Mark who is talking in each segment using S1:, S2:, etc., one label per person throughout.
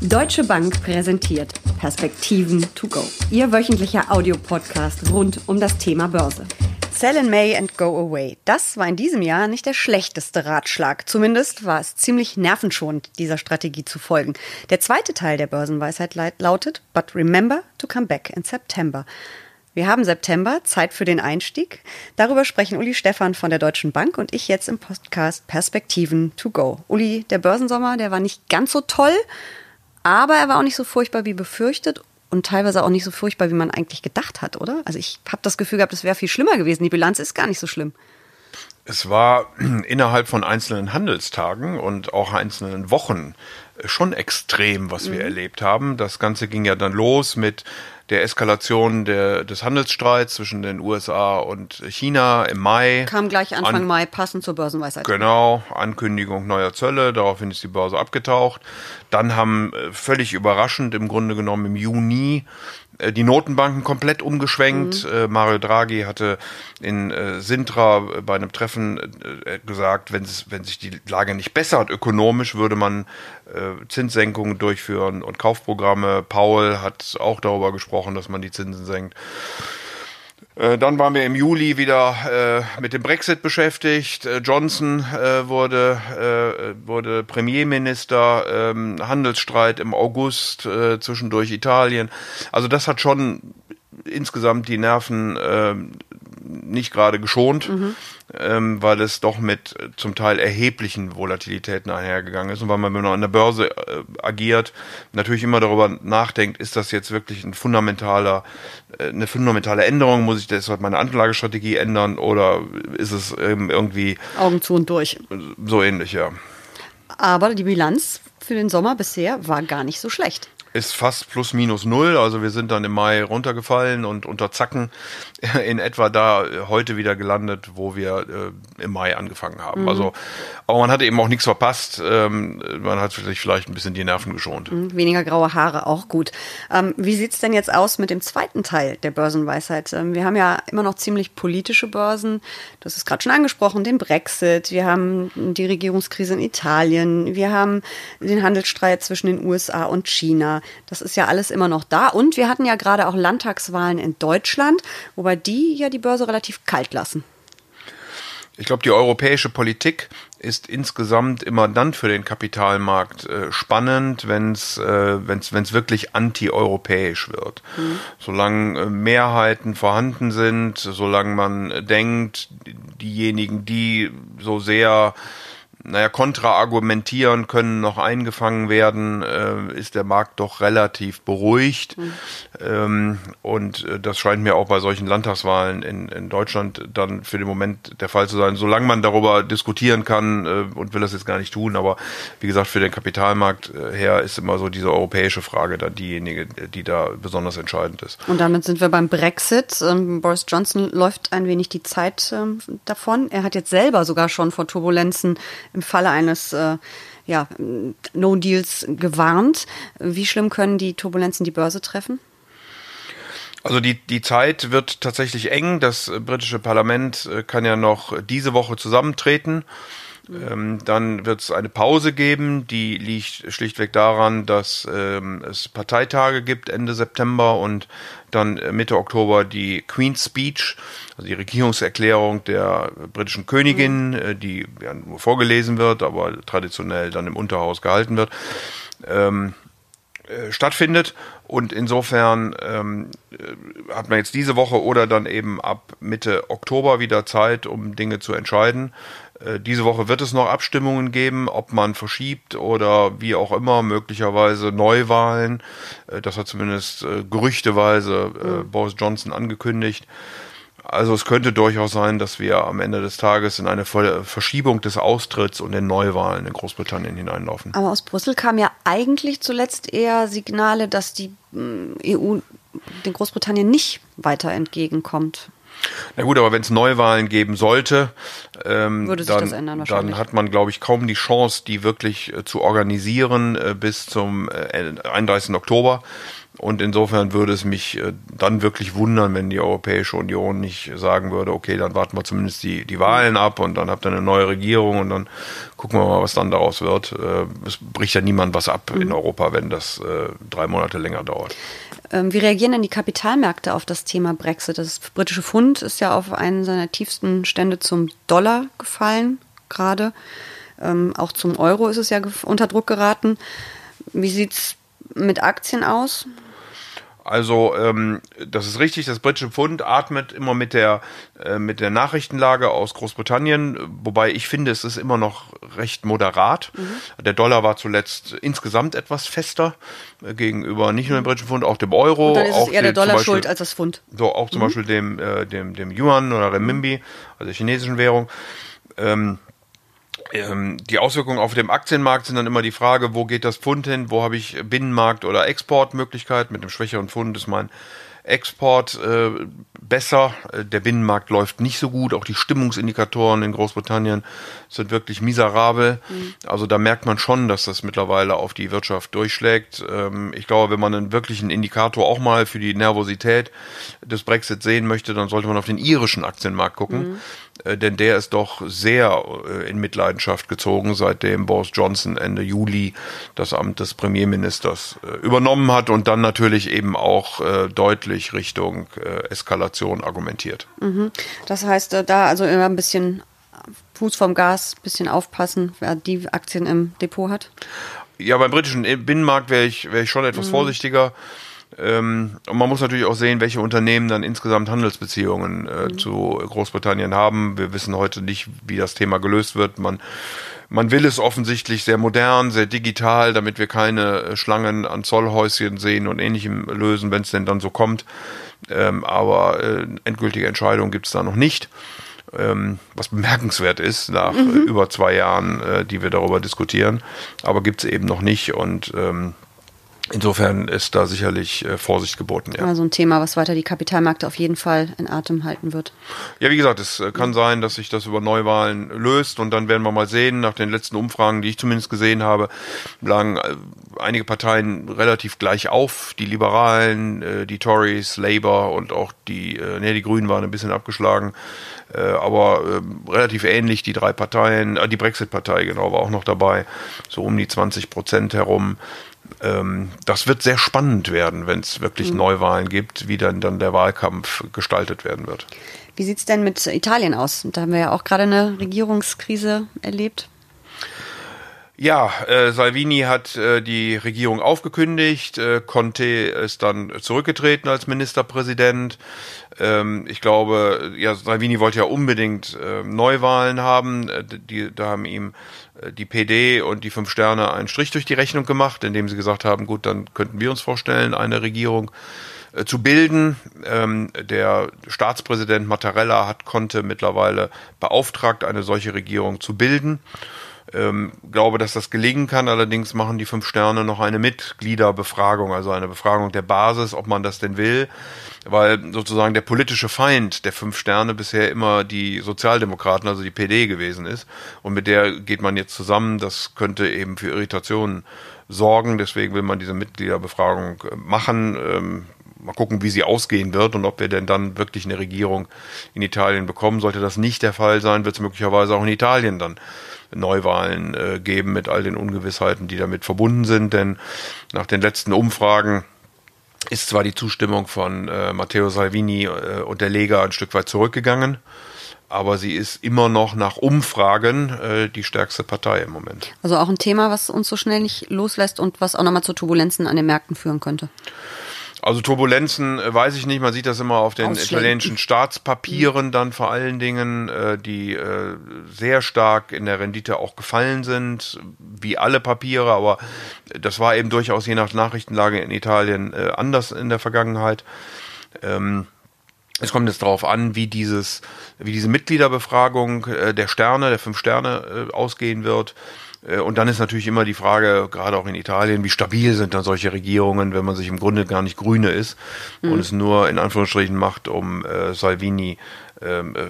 S1: Deutsche Bank präsentiert Perspektiven to go. Ihr wöchentlicher Audiopodcast rund um das Thema Börse. Sell in May and go away. Das war in diesem Jahr nicht der schlechteste Ratschlag. Zumindest war es ziemlich nervenschonend, dieser Strategie zu folgen. Der zweite Teil der Börsenweisheit lautet, but remember to come back in September. Wir haben September, Zeit für den Einstieg. Darüber sprechen Uli Stefan von der Deutschen Bank und ich jetzt im Podcast Perspektiven to go. Uli, der Börsensommer, der war nicht ganz so toll, aber er war auch nicht so furchtbar wie befürchtet und teilweise auch nicht so furchtbar, wie man eigentlich gedacht hat, oder? Also ich habe das Gefühl gehabt, es wäre viel schlimmer gewesen. Die Bilanz ist gar nicht so schlimm.
S2: Es war innerhalb von einzelnen Handelstagen und auch einzelnen Wochen schon extrem, was mhm. wir erlebt haben. Das Ganze ging ja dann los mit der Eskalation der, des Handelsstreits zwischen den USA und China im Mai.
S1: Kam gleich Anfang An Mai, passend zur Börsenweisheit.
S2: Genau, Ankündigung neuer Zölle, daraufhin ist die Börse abgetaucht. Dann haben äh, völlig überraschend im Grunde genommen im Juni die Notenbanken komplett umgeschwenkt. Mhm. Äh, Mario Draghi hatte in äh, Sintra bei einem Treffen äh, gesagt, wenn, wenn sich die Lage nicht bessert ökonomisch, würde man äh, Zinssenkungen durchführen und Kaufprogramme. Paul hat auch darüber gesprochen, dass man die Zinsen senkt. Äh, dann waren wir im Juli wieder äh, mit dem Brexit beschäftigt. Äh, Johnson wurde, wurde Premierminister, ähm, Handelsstreit im August, zwischendurch Italien. Also das hat schon insgesamt die Nerven äh, nicht gerade geschont, mhm. ähm, weil es doch mit äh, zum Teil erheblichen Volatilitäten einhergegangen ist und weil man, wenn man an der Börse äh, agiert, natürlich immer darüber nachdenkt, ist das jetzt wirklich ein fundamentaler, äh, eine fundamentale Änderung, muss ich deshalb meine Anlagestrategie ändern oder ist es ähm, irgendwie
S1: Augen zu und durch.
S2: So ähnlich, ja.
S1: Aber die Bilanz für den Sommer bisher war gar nicht so schlecht
S2: ist fast plus minus null. Also wir sind dann im Mai runtergefallen und unter Zacken in etwa da äh, heute wieder gelandet, wo wir äh, im Mai angefangen haben. Mhm. Also, aber man hatte eben auch nichts verpasst. Ähm, man hat sich vielleicht ein bisschen die Nerven geschont.
S1: Mhm, weniger graue Haare, auch gut. Ähm, wie sieht's denn jetzt aus mit dem zweiten Teil der Börsenweisheit? Ähm, wir haben ja immer noch ziemlich politische Börsen. Das ist gerade schon angesprochen, den Brexit. Wir haben die Regierungskrise in Italien. Wir haben den Handelsstreit zwischen den USA und China. Das ist ja alles immer noch da. Und wir hatten ja gerade auch Landtagswahlen in Deutschland, wobei die ja die Börse relativ kalt lassen.
S2: Ich glaube, die europäische Politik ist insgesamt immer dann für den Kapitalmarkt äh, spannend, wenn es äh, wenn's, wenn's wirklich anti-europäisch wird. Mhm. Solange äh, Mehrheiten vorhanden sind, solange man denkt, diejenigen, die so sehr naja, kontraargumentieren können, noch eingefangen werden, äh, ist der Markt doch relativ beruhigt. Mhm. Ähm, und äh, das scheint mir auch bei solchen Landtagswahlen in, in Deutschland dann für den Moment der Fall zu sein. Solange man darüber diskutieren kann äh, und will das jetzt gar nicht tun, aber wie gesagt, für den Kapitalmarkt äh, her ist immer so diese europäische Frage dann diejenige, die da besonders entscheidend ist.
S1: Und damit sind wir beim Brexit. Ähm, Boris Johnson läuft ein wenig die Zeit ähm, davon. Er hat jetzt selber sogar schon vor Turbulenzen im Falle eines äh, ja, No-Deals gewarnt. Wie schlimm können die Turbulenzen die Börse treffen?
S2: Also die, die Zeit wird tatsächlich eng. Das britische Parlament äh, kann ja noch diese Woche zusammentreten. Ähm, dann wird es eine Pause geben, die liegt schlichtweg daran, dass ähm, es Parteitage gibt Ende September und dann Mitte Oktober die Queen's Speech, also die Regierungserklärung der britischen Königin, mhm. äh, die ja nur vorgelesen wird, aber traditionell dann im Unterhaus gehalten wird. Ähm, äh, stattfindet. Und insofern ähm, äh, hat man jetzt diese Woche oder dann eben ab Mitte Oktober wieder Zeit, um Dinge zu entscheiden. Äh, diese Woche wird es noch Abstimmungen geben, ob man verschiebt oder wie auch immer, möglicherweise Neuwahlen. Äh, das hat zumindest äh, gerüchteweise mhm. Boris Johnson angekündigt. Also es könnte durchaus sein, dass wir am Ende des Tages in eine Verschiebung des Austritts und in Neuwahlen in Großbritannien hineinlaufen.
S1: Aber aus Brüssel kamen ja eigentlich zuletzt eher Signale, dass die mm, EU den Großbritannien nicht weiter entgegenkommt.
S2: Na gut, aber wenn es Neuwahlen geben sollte, ähm, Würde sich dann, das ändern dann hat man, glaube ich, kaum die Chance, die wirklich äh, zu organisieren äh, bis zum äh, 31. Oktober. Und insofern würde es mich äh, dann wirklich wundern, wenn die Europäische Union nicht sagen würde, okay, dann warten wir zumindest die, die Wahlen ab und dann habt ihr eine neue Regierung und dann gucken wir mal, was dann daraus wird. Äh, es bricht ja niemand was ab mhm. in Europa, wenn das äh, drei Monate länger dauert.
S1: Ähm, wie reagieren denn die Kapitalmärkte auf das Thema Brexit? Das britische Pfund ist ja auf einen seiner tiefsten Stände zum Dollar gefallen, gerade. Ähm, auch zum Euro ist es ja unter Druck geraten. Wie sieht es mit Aktien aus?
S2: Also ähm, das ist richtig, das britische Pfund atmet immer mit der, äh, mit der Nachrichtenlage aus Großbritannien, wobei ich finde, es ist immer noch recht moderat. Mhm. Der Dollar war zuletzt insgesamt etwas fester äh, gegenüber nicht nur dem britischen Pfund, auch dem Euro. Und
S1: dann ist
S2: auch
S1: es eher der Dollar Beispiel, schuld als das Pfund.
S2: So, auch zum mhm. Beispiel dem, äh, dem, dem Yuan oder Renminbi, also der chinesischen Währung. Ähm, ähm, die Auswirkungen auf dem Aktienmarkt sind dann immer die Frage, wo geht das Pfund hin, wo habe ich Binnenmarkt- oder Exportmöglichkeit. Mit dem schwächeren Pfund ist mein Export äh, besser. Äh, der Binnenmarkt läuft nicht so gut. Auch die Stimmungsindikatoren in Großbritannien sind wirklich miserabel. Mhm. Also da merkt man schon, dass das mittlerweile auf die Wirtschaft durchschlägt. Ähm, ich glaube, wenn man einen wirklichen Indikator auch mal für die Nervosität des Brexit sehen möchte, dann sollte man auf den irischen Aktienmarkt gucken. Mhm denn der ist doch sehr äh, in Mitleidenschaft gezogen, seitdem Boris Johnson Ende Juli das Amt des Premierministers äh, übernommen hat und dann natürlich eben auch deutlich Richtung Eskalation argumentiert.
S1: Mhm. Das heißt, da also immer ein bisschen Fuß vom Gas, ein bisschen aufpassen, wer die Aktien im Depot hat?
S2: Ja, beim britischen Binnenmarkt wäre ich, wär ich schon etwas mhm. vorsichtiger. Ähm, und man muss natürlich auch sehen, welche Unternehmen dann insgesamt Handelsbeziehungen äh, mhm. zu Großbritannien haben. Wir wissen heute nicht, wie das Thema gelöst wird. Man, man will es offensichtlich sehr modern, sehr digital, damit wir keine äh, Schlangen an Zollhäuschen sehen und ähnlichem lösen, wenn es denn dann so kommt. Ähm, aber äh, endgültige Entscheidungen gibt es da noch nicht. Ähm, was bemerkenswert ist nach mhm. äh, über zwei Jahren, äh, die wir darüber diskutieren. Aber gibt es eben noch nicht und ähm, Insofern ist da sicherlich äh, Vorsicht geboten.
S1: Ja. Also ein Thema, was weiter die Kapitalmärkte auf jeden Fall in Atem halten wird.
S2: Ja, wie gesagt, es äh, kann sein, dass sich das über Neuwahlen löst und dann werden wir mal sehen. Nach den letzten Umfragen, die ich zumindest gesehen habe, lagen äh, einige Parteien relativ gleich auf. Die Liberalen, äh, die Tories, Labour und auch die, nee, die Grünen waren ein bisschen abgeschlagen. Aber äh, relativ ähnlich die drei Parteien, die Brexit-Partei genau war auch noch dabei, so um die 20 Prozent herum ähm, das wird sehr spannend werden, wenn es wirklich mhm. Neuwahlen gibt, wie dann, dann der Wahlkampf gestaltet werden wird.
S1: Wie sieht es denn mit Italien aus? Da haben wir ja auch gerade eine Regierungskrise erlebt.
S2: Ja, äh, Salvini hat äh, die Regierung aufgekündigt, äh, Conte ist dann zurückgetreten als Ministerpräsident. Ähm, ich glaube, ja, Salvini wollte ja unbedingt äh, Neuwahlen haben. Äh, die, da haben ihm äh, die PD und die Fünf Sterne einen Strich durch die Rechnung gemacht, indem sie gesagt haben, gut, dann könnten wir uns vorstellen, eine Regierung äh, zu bilden. Ähm, der Staatspräsident Mattarella hat konnte mittlerweile beauftragt, eine solche Regierung zu bilden. Ähm, glaube, dass das gelingen kann. Allerdings machen die fünf Sterne noch eine Mitgliederbefragung, also eine Befragung der Basis, ob man das denn will, weil sozusagen der politische Feind der fünf Sterne bisher immer die Sozialdemokraten, also die PD gewesen ist. Und mit der geht man jetzt zusammen. Das könnte eben für Irritationen sorgen. Deswegen will man diese Mitgliederbefragung äh, machen. Ähm, mal gucken, wie sie ausgehen wird und ob wir denn dann wirklich eine Regierung in Italien bekommen. Sollte das nicht der Fall sein, wird es möglicherweise auch in Italien dann Neuwahlen äh, geben mit all den Ungewissheiten, die damit verbunden sind. Denn nach den letzten Umfragen ist zwar die Zustimmung von äh, Matteo Salvini äh, und der Lega ein Stück weit zurückgegangen, aber sie ist immer noch nach Umfragen äh, die stärkste Partei im Moment.
S1: Also auch ein Thema, was uns so schnell nicht loslässt und was auch nochmal zu Turbulenzen an den Märkten führen könnte.
S2: Also Turbulenzen äh, weiß ich nicht, man sieht das immer auf den italienischen Staatspapieren dann vor allen Dingen, äh, die äh, sehr stark in der Rendite auch gefallen sind, wie alle Papiere, aber das war eben durchaus je nach Nachrichtenlage in Italien anders in der Vergangenheit. Ähm, es kommt jetzt darauf an, wie dieses, wie diese Mitgliederbefragung der Sterne, der fünf Sterne ausgehen wird. Äh, und dann ist natürlich immer die Frage, gerade auch in Italien, wie stabil sind dann solche Regierungen, wenn man sich im Grunde gar nicht Grüne ist mhm. und es nur in Anführungsstrichen macht, um äh, Salvini ähm, äh,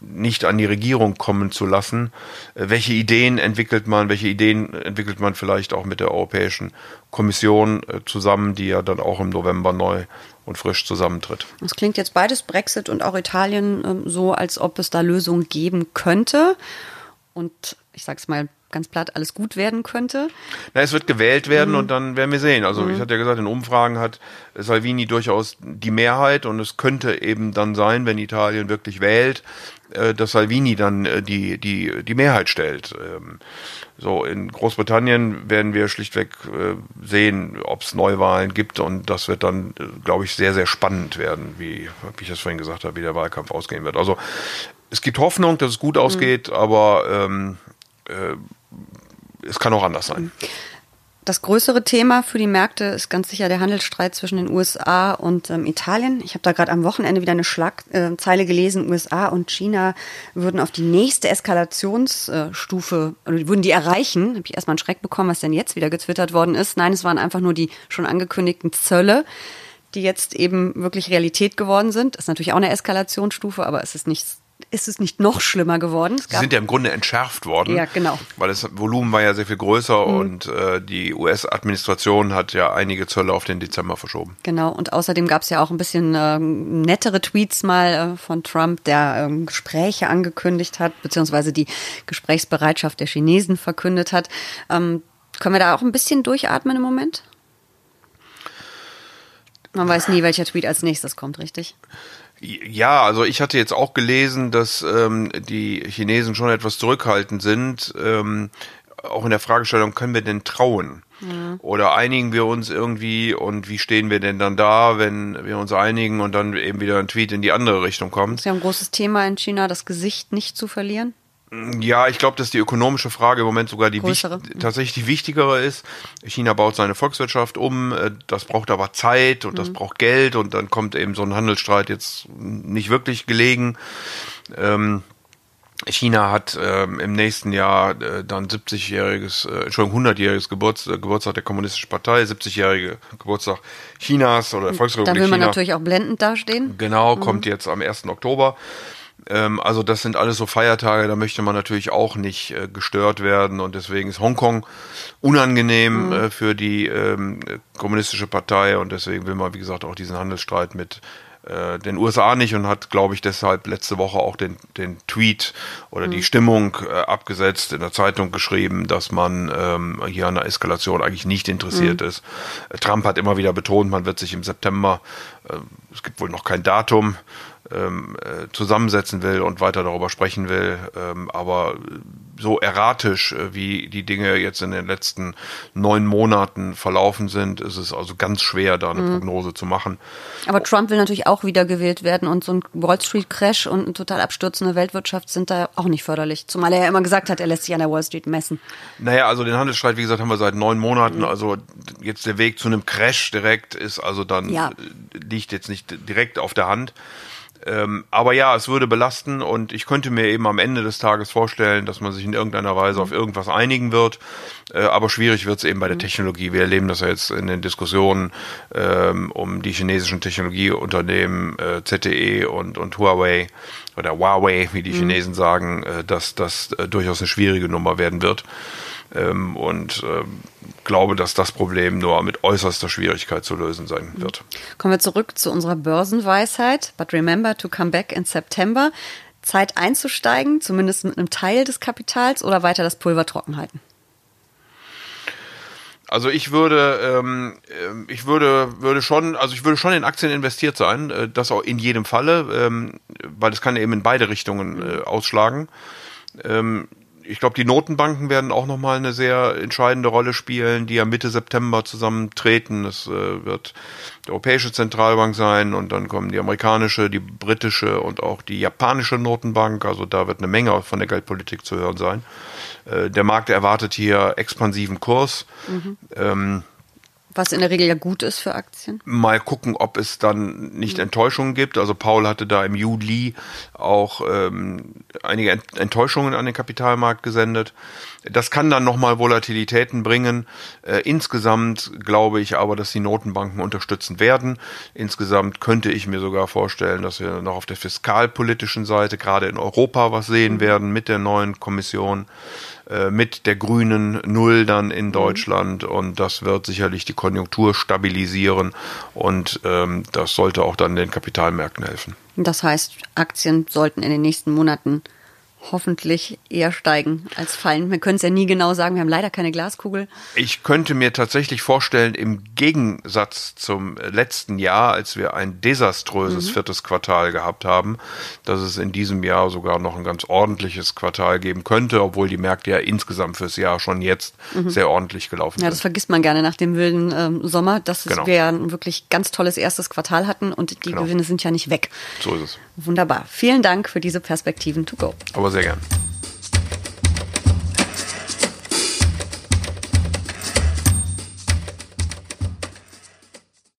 S2: nicht an die Regierung kommen zu lassen. Äh, welche Ideen entwickelt man, welche Ideen entwickelt man vielleicht auch mit der Europäischen Kommission äh, zusammen, die ja dann auch im November neu und frisch zusammentritt.
S1: Es klingt jetzt beides, Brexit und auch Italien, ähm, so, als ob es da Lösungen geben könnte. Und ich sage es mal ganz platt alles gut werden könnte?
S2: Na, es wird gewählt werden mhm. und dann werden wir sehen. Also mhm. ich hatte ja gesagt, in Umfragen hat Salvini durchaus die Mehrheit und es könnte eben dann sein, wenn Italien wirklich wählt, äh, dass Salvini dann äh, die, die, die Mehrheit stellt. Ähm, so, in Großbritannien werden wir schlichtweg äh, sehen, ob es Neuwahlen gibt und das wird dann, glaube ich, sehr, sehr spannend werden, wie, wie ich das vorhin gesagt habe, wie der Wahlkampf ausgehen wird. Also es gibt Hoffnung, dass es gut mhm. ausgeht, mhm. aber ähm, äh, es kann auch anders sein.
S1: Das größere Thema für die Märkte ist ganz sicher der Handelsstreit zwischen den USA und ähm, Italien. Ich habe da gerade am Wochenende wieder eine Schlagzeile äh, gelesen. USA und China würden auf die nächste Eskalationsstufe, äh, würden die erreichen. Habe ich erstmal einen Schreck bekommen, was denn jetzt wieder getwittert worden ist. Nein, es waren einfach nur die schon angekündigten Zölle, die jetzt eben wirklich Realität geworden sind. Das ist natürlich auch eine Eskalationsstufe, aber es ist nichts ist es nicht noch schlimmer geworden.
S2: Sie sind ja im Grunde entschärft worden.
S1: Ja, genau.
S2: Weil das Volumen war ja sehr viel größer mhm. und äh, die US-Administration hat ja einige Zölle auf den Dezember verschoben.
S1: Genau, und außerdem gab es ja auch ein bisschen äh, nettere Tweets mal äh, von Trump, der ähm, Gespräche angekündigt hat, beziehungsweise die Gesprächsbereitschaft der Chinesen verkündet hat. Ähm, können wir da auch ein bisschen durchatmen im Moment? Man weiß nie, welcher Tweet als nächstes kommt, richtig?
S2: Ja, also ich hatte jetzt auch gelesen, dass ähm, die Chinesen schon etwas zurückhaltend sind, ähm, auch in der Fragestellung, können wir denn trauen? Ja. Oder einigen wir uns irgendwie und wie stehen wir denn dann da, wenn wir uns einigen und dann eben wieder ein Tweet in die andere Richtung kommt? Das
S1: ist ja ein großes Thema in China, das Gesicht nicht zu verlieren.
S2: Ja, ich glaube, dass die ökonomische Frage im Moment sogar die Größere. tatsächlich die wichtigere ist. China baut seine Volkswirtschaft um, äh, das braucht aber Zeit und mhm. das braucht Geld und dann kommt eben so ein Handelsstreit jetzt nicht wirklich gelegen. Ähm, China hat ähm, im nächsten Jahr äh, dann 70-jähriges, äh, Entschuldigung, 100-jähriges Geburts, äh, Geburtstag der Kommunistischen Partei, 70-jährige Geburtstag Chinas oder der Volksrepublik
S1: China. Da will man China. natürlich auch blendend dastehen.
S2: Genau, mhm. kommt jetzt am 1. Oktober. Ähm, also das sind alles so Feiertage, da möchte man natürlich auch nicht äh, gestört werden und deswegen ist Hongkong unangenehm mhm. äh, für die ähm, kommunistische Partei und deswegen will man, wie gesagt, auch diesen Handelsstreit mit äh, den USA nicht und hat, glaube ich, deshalb letzte Woche auch den, den Tweet oder mhm. die Stimmung äh, abgesetzt, in der Zeitung geschrieben, dass man ähm, hier an der Eskalation eigentlich nicht interessiert mhm. ist. Äh, Trump hat immer wieder betont, man wird sich im September, äh, es gibt wohl noch kein Datum, ähm, äh, zusammensetzen will und weiter darüber sprechen will. Ähm, aber so erratisch, äh, wie die Dinge jetzt in den letzten neun Monaten verlaufen sind, ist es also ganz schwer, da eine mhm. Prognose zu machen.
S1: Aber Trump will natürlich auch wiedergewählt werden und so ein Wall Street Crash und eine total abstürzende Weltwirtschaft sind da auch nicht förderlich. Zumal er ja immer gesagt hat, er lässt sich an der Wall Street messen.
S2: Naja, also den Handelsstreit, wie gesagt, haben wir seit neun Monaten. Mhm. Also jetzt der Weg zu einem Crash direkt ist also dann ja. liegt jetzt nicht direkt auf der Hand. Ähm, aber ja, es würde belasten und ich könnte mir eben am Ende des Tages vorstellen, dass man sich in irgendeiner Weise auf irgendwas einigen wird. Äh, aber schwierig wird es eben bei der mhm. Technologie. Wir erleben das ja jetzt in den Diskussionen ähm, um die chinesischen Technologieunternehmen äh, ZTE und, und Huawei oder Huawei, wie die mhm. Chinesen sagen, äh, dass das äh, durchaus eine schwierige Nummer werden wird. Ähm, und ähm, glaube, dass das Problem nur mit äußerster Schwierigkeit zu lösen sein wird.
S1: Kommen wir zurück zu unserer Börsenweisheit. But remember to come back in September. Zeit einzusteigen, zumindest mit einem Teil des Kapitals oder weiter das Pulver trocken halten?
S2: Also ich würde, ähm, äh, ich würde, würde schon, also ich würde schon in Aktien investiert sein, äh, das auch in jedem Falle, ähm, weil das kann eben in beide Richtungen äh, ausschlagen. Ähm, ich glaube, die Notenbanken werden auch nochmal eine sehr entscheidende Rolle spielen, die ja Mitte September zusammentreten. Es äh, wird die Europäische Zentralbank sein und dann kommen die amerikanische, die britische und auch die japanische Notenbank. Also da wird eine Menge von der Geldpolitik zu hören sein. Äh, der Markt erwartet hier expansiven Kurs. Mhm. Ähm,
S1: Was in der Regel ja gut ist für Aktien.
S2: Mal gucken, ob es dann nicht Enttäuschungen gibt. Also Paul hatte da im Juli auch ähm, einige Enttäuschungen an den Kapitalmarkt gesendet. Das kann dann nochmal Volatilitäten bringen. Äh, insgesamt glaube ich aber, dass die Notenbanken unterstützen werden. Insgesamt könnte ich mir sogar vorstellen, dass wir noch auf der fiskalpolitischen Seite gerade in Europa was sehen werden mit der neuen Kommission. Äh, mit der grünen Null dann in mhm. Deutschland und das wird sicherlich die Konjunktur stabilisieren und ähm, das sollte auch dann den Kapitalmärkten helfen.
S1: Das heißt, Aktien sollten in den nächsten Monaten hoffentlich eher steigen als fallen. Wir können es ja nie genau sagen. Wir haben leider keine Glaskugel.
S2: Ich könnte mir tatsächlich vorstellen, im Gegensatz zum letzten Jahr, als wir ein desaströses mhm. viertes Quartal gehabt haben, dass es in diesem Jahr sogar noch ein ganz ordentliches Quartal geben könnte, obwohl die Märkte ja insgesamt fürs Jahr schon jetzt mhm. sehr ordentlich gelaufen sind.
S1: Ja, das vergisst man gerne nach dem wilden ähm, Sommer, dass genau. wir ein wirklich ganz tolles erstes Quartal hatten und die genau. Gewinne sind ja nicht weg.
S2: So ist es.
S1: Wunderbar. Vielen Dank für diese Perspektiven to go.
S2: Aber sehr gern.